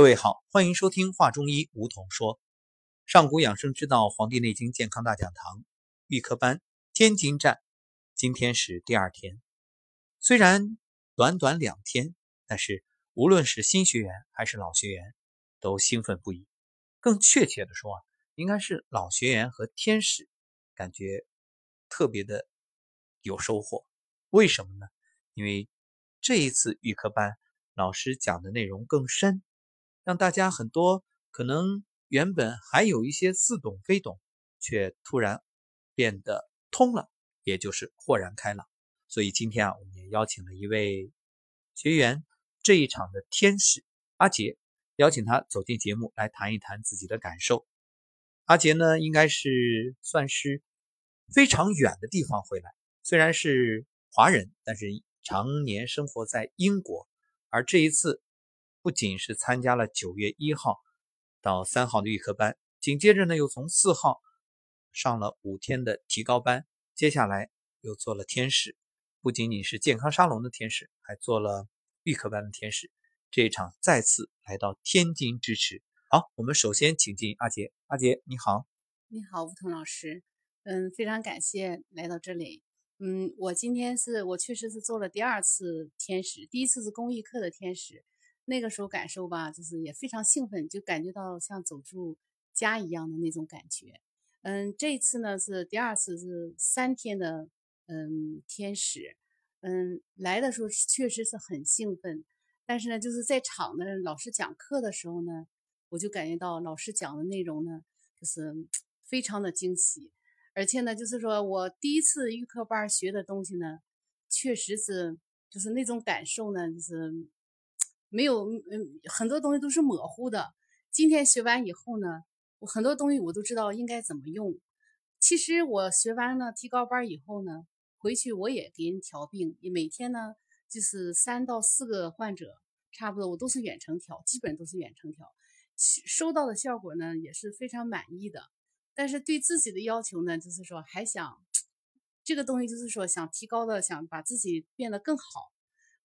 各位好，欢迎收听《话中医》，吴桐说，上古养生之道，《黄帝内经》健康大讲堂，预科班天津站，今天是第二天。虽然短短两天，但是无论是新学员还是老学员，都兴奋不已。更确切的说啊，应该是老学员和天使感觉特别的有收获。为什么呢？因为这一次预科班老师讲的内容更深。让大家很多可能原本还有一些似懂非懂，却突然变得通了，也就是豁然开朗。所以今天啊，我们也邀请了一位学员，这一场的天使阿杰，邀请他走进节目来谈一谈自己的感受。阿杰呢，应该是算是非常远的地方回来，虽然是华人，但是常年生活在英国，而这一次。不仅是参加了九月一号到三号的预科班，紧接着呢又从四号上了五天的提高班，接下来又做了天使，不仅仅是健康沙龙的天使，还做了预科班的天使。这一场再次来到天津支持。好，我们首先请进阿杰，阿杰你好，你好吴彤老师，嗯，非常感谢来到这里。嗯，我今天是我确实是做了第二次天使，第一次是公益课的天使。那个时候感受吧，就是也非常兴奋，就感觉到像走出家一样的那种感觉。嗯，这次呢是第二次，是三天的嗯天使。嗯，来的时候确实是很兴奋，但是呢，就是在场的老师讲课的时候呢，我就感觉到老师讲的内容呢，就是 非常的惊喜，而且呢，就是说我第一次预科班学的东西呢，确实是就是那种感受呢，就是。没有，嗯，很多东西都是模糊的。今天学完以后呢，我很多东西我都知道应该怎么用。其实我学完了提高班以后呢，回去我也给人调病，每天呢就是三到四个患者，差不多我都是远程调，基本都是远程调，收到的效果呢也是非常满意的。但是对自己的要求呢，就是说还想这个东西，就是说想提高的，想把自己变得更好。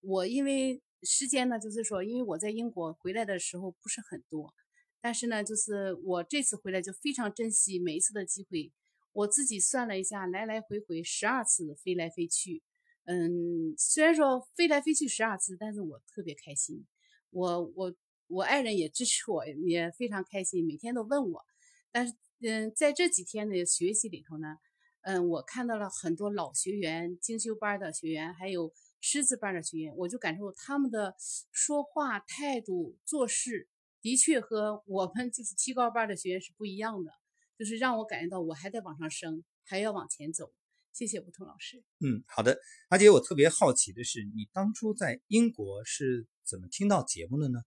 我因为。时间呢，就是说，因为我在英国回来的时候不是很多，但是呢，就是我这次回来就非常珍惜每一次的机会。我自己算了一下，来来回回十二次飞来飞去，嗯，虽然说飞来飞去十二次，但是我特别开心。我我我爱人也支持我，也非常开心，每天都问我。但是，嗯，在这几天的学习里头呢，嗯，我看到了很多老学员、精修班的学员，还有。师资班的学员，我就感受他们的说话态度、做事，的确和我们就是提高班的学员是不一样的，就是让我感觉到我还在往上升，还要往前走。谢谢吴桐老师。嗯，好的，阿杰，我特别好奇的是，你当初在英国是怎么听到节目的呢？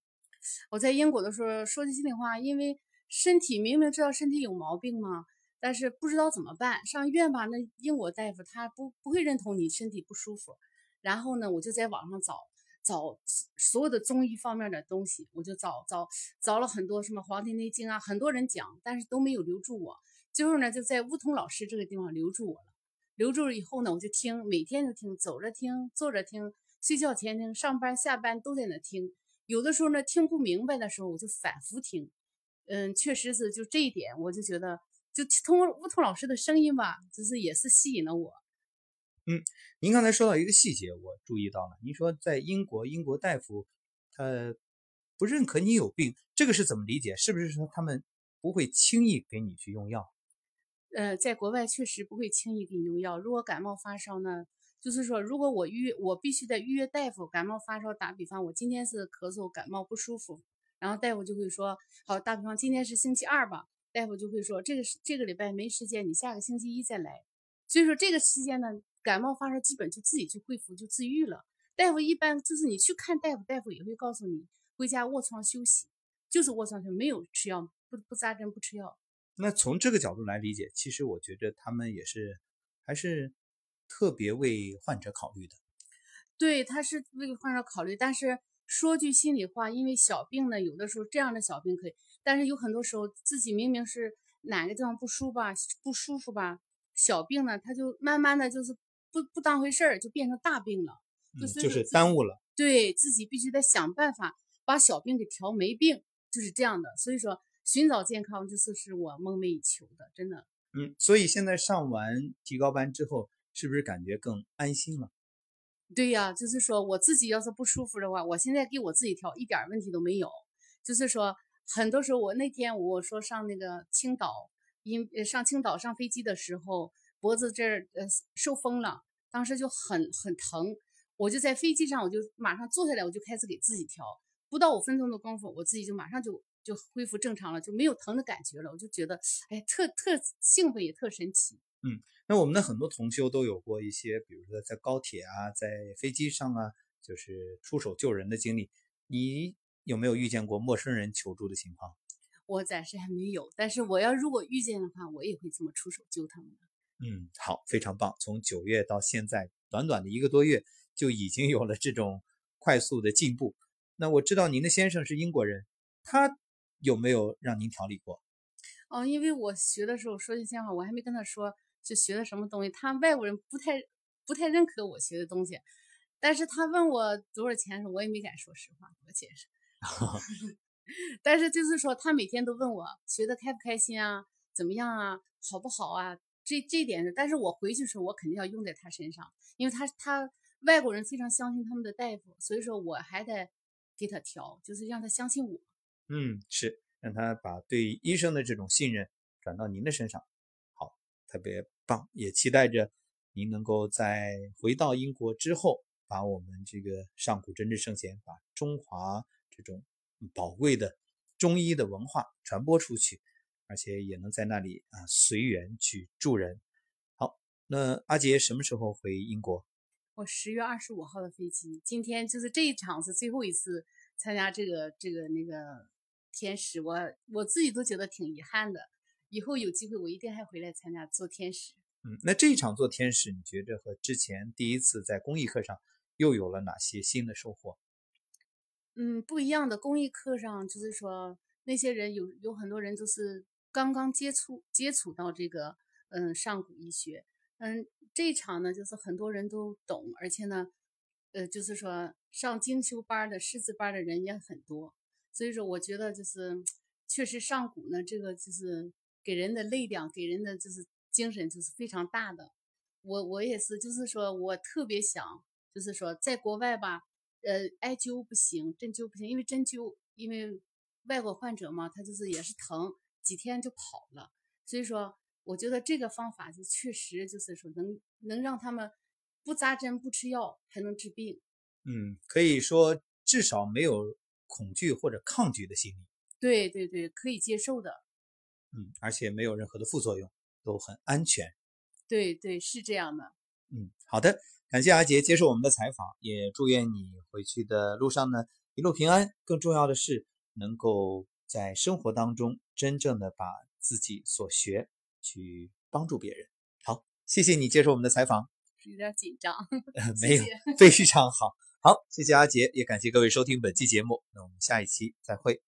我在英国的时候，说句心里话，因为身体明明知道身体有毛病嘛，但是不知道怎么办。上医院吧，那英国大夫他不不会认同你身体不舒服。然后呢，我就在网上找找所有的中医方面的东西，我就找找找了很多什么《黄帝内经》啊，很多人讲，但是都没有留住我。最后呢，就在梧桐老师这个地方留住我了。留住了以后呢，我就听，每天都听，走着听，坐着听，睡觉前听，上班下班都在那听。有的时候呢，听不明白的时候，我就反复听。嗯，确实是就这一点，我就觉得，就通过梧桐老师的声音吧，就是也是吸引了我。嗯，您刚才说到一个细节，我注意到了。您说在英国，英国大夫他不认可你有病，这个是怎么理解？是不是说他们不会轻易给你去用药？呃，在国外确实不会轻易给你用药。如果感冒发烧呢，就是说，如果我预我必须得预约大夫。感冒发烧，打比方，我今天是咳嗽感冒不舒服，然后大夫就会说，好，打比方今天是星期二吧，大夫就会说，这个这个礼拜没时间，你下个星期一再来。所以说这个期间呢。感冒发烧基本就自己去恢复就自愈了。大夫一般就是你去看大夫，大夫也会告诉你回家卧床休息，就是卧床休息，没有吃药，不不扎针，不吃药。那从这个角度来理解，其实我觉得他们也是还是特别为患者考虑的。对，他是为患者考虑。但是说句心里话，因为小病呢，有的时候这样的小病可以，但是有很多时候自己明明是哪个地方不舒吧，不舒服吧，小病呢，他就慢慢的就是。不不当回事儿，就变成大病了，就是耽误了。对自己必须得想办法把小病给调没病，就是这样的。所以说，寻找健康就是是我梦寐以求的，真的。嗯，所以现在上完提高班之后，是不是感觉更安心了？对呀，就是说我自己要是不舒服的话，我现在给我自己调一点问题都没有。就是说，很多时候我那天我说上那个青岛，因上青岛上飞机的时候，脖子这儿呃受风了，当时就很很疼，我就在飞机上我就马上坐下来，我就开始给自己调，不到五分钟的功夫，我自己就马上就就恢复正常了，就没有疼的感觉了，我就觉得哎特特兴奋也特神奇。嗯。那我们的很多同修都有过一些，比如说在高铁啊，在飞机上啊，就是出手救人的经历。你有没有遇见过陌生人求助的情况？我暂时还没有，但是我要如果遇见的话，我也会这么出手救他们的。嗯，好，非常棒。从九月到现在，短短的一个多月，就已经有了这种快速的进步。那我知道您的先生是英国人，他有没有让您调理过？哦，因为我学的时候说句实话，我还没跟他说。就学的什么东西，他外国人不太不太认可我学的东西，但是他问我多少钱时，我也没敢说实话，我解释。但是就是说，他每天都问我学的开不开心啊，怎么样啊，好不好啊？这这点是，但是我回去时候，我肯定要用在他身上，因为他他外国人非常相信他们的大夫，所以说我还得给他调，就是让他相信我。嗯，是让他把对医生的这种信任转到您的身上，好，特别。棒，也期待着您能够在回到英国之后，把我们这个上古真知圣贤，把中华这种宝贵的中医的文化传播出去，而且也能在那里啊随缘去助人。好，那阿杰什么时候回英国？我十月二十五号的飞机，今天就是这一场是最后一次参加这个这个那个天使，我我自己都觉得挺遗憾的。以后有机会，我一定还回来参加做天使。嗯，那这一场做天使，你觉着和之前第一次在公益课上又有了哪些新的收获？嗯，不一样的公益课上，就是说那些人有有很多人都是刚刚接触接触到这个嗯上古医学。嗯，这一场呢，就是很多人都懂，而且呢，呃，就是说上精修班的师资班的人也很多。所以说，我觉得就是确实上古呢，这个就是。给人的力量，给人的就是精神，就是非常大的。我我也是，就是说我特别想，就是说在国外吧，呃，艾灸不行，针灸不行，因为针灸，因为外国患者嘛，他就是也是疼，几天就跑了。所以说，我觉得这个方法就确实就是说能能让他们不扎针不吃药还能治病。嗯，可以说至少没有恐惧或者抗拒的心理。对对对，可以接受的。嗯，而且没有任何的副作用，都很安全。对对，是这样的。嗯，好的，感谢阿杰接受我们的采访，也祝愿你回去的路上呢一路平安。更重要的是，能够在生活当中真正的把自己所学去帮助别人。好，谢谢你接受我们的采访。有点紧张，没有，非常好。好，谢谢阿杰，也感谢各位收听本期节目。那我们下一期再会。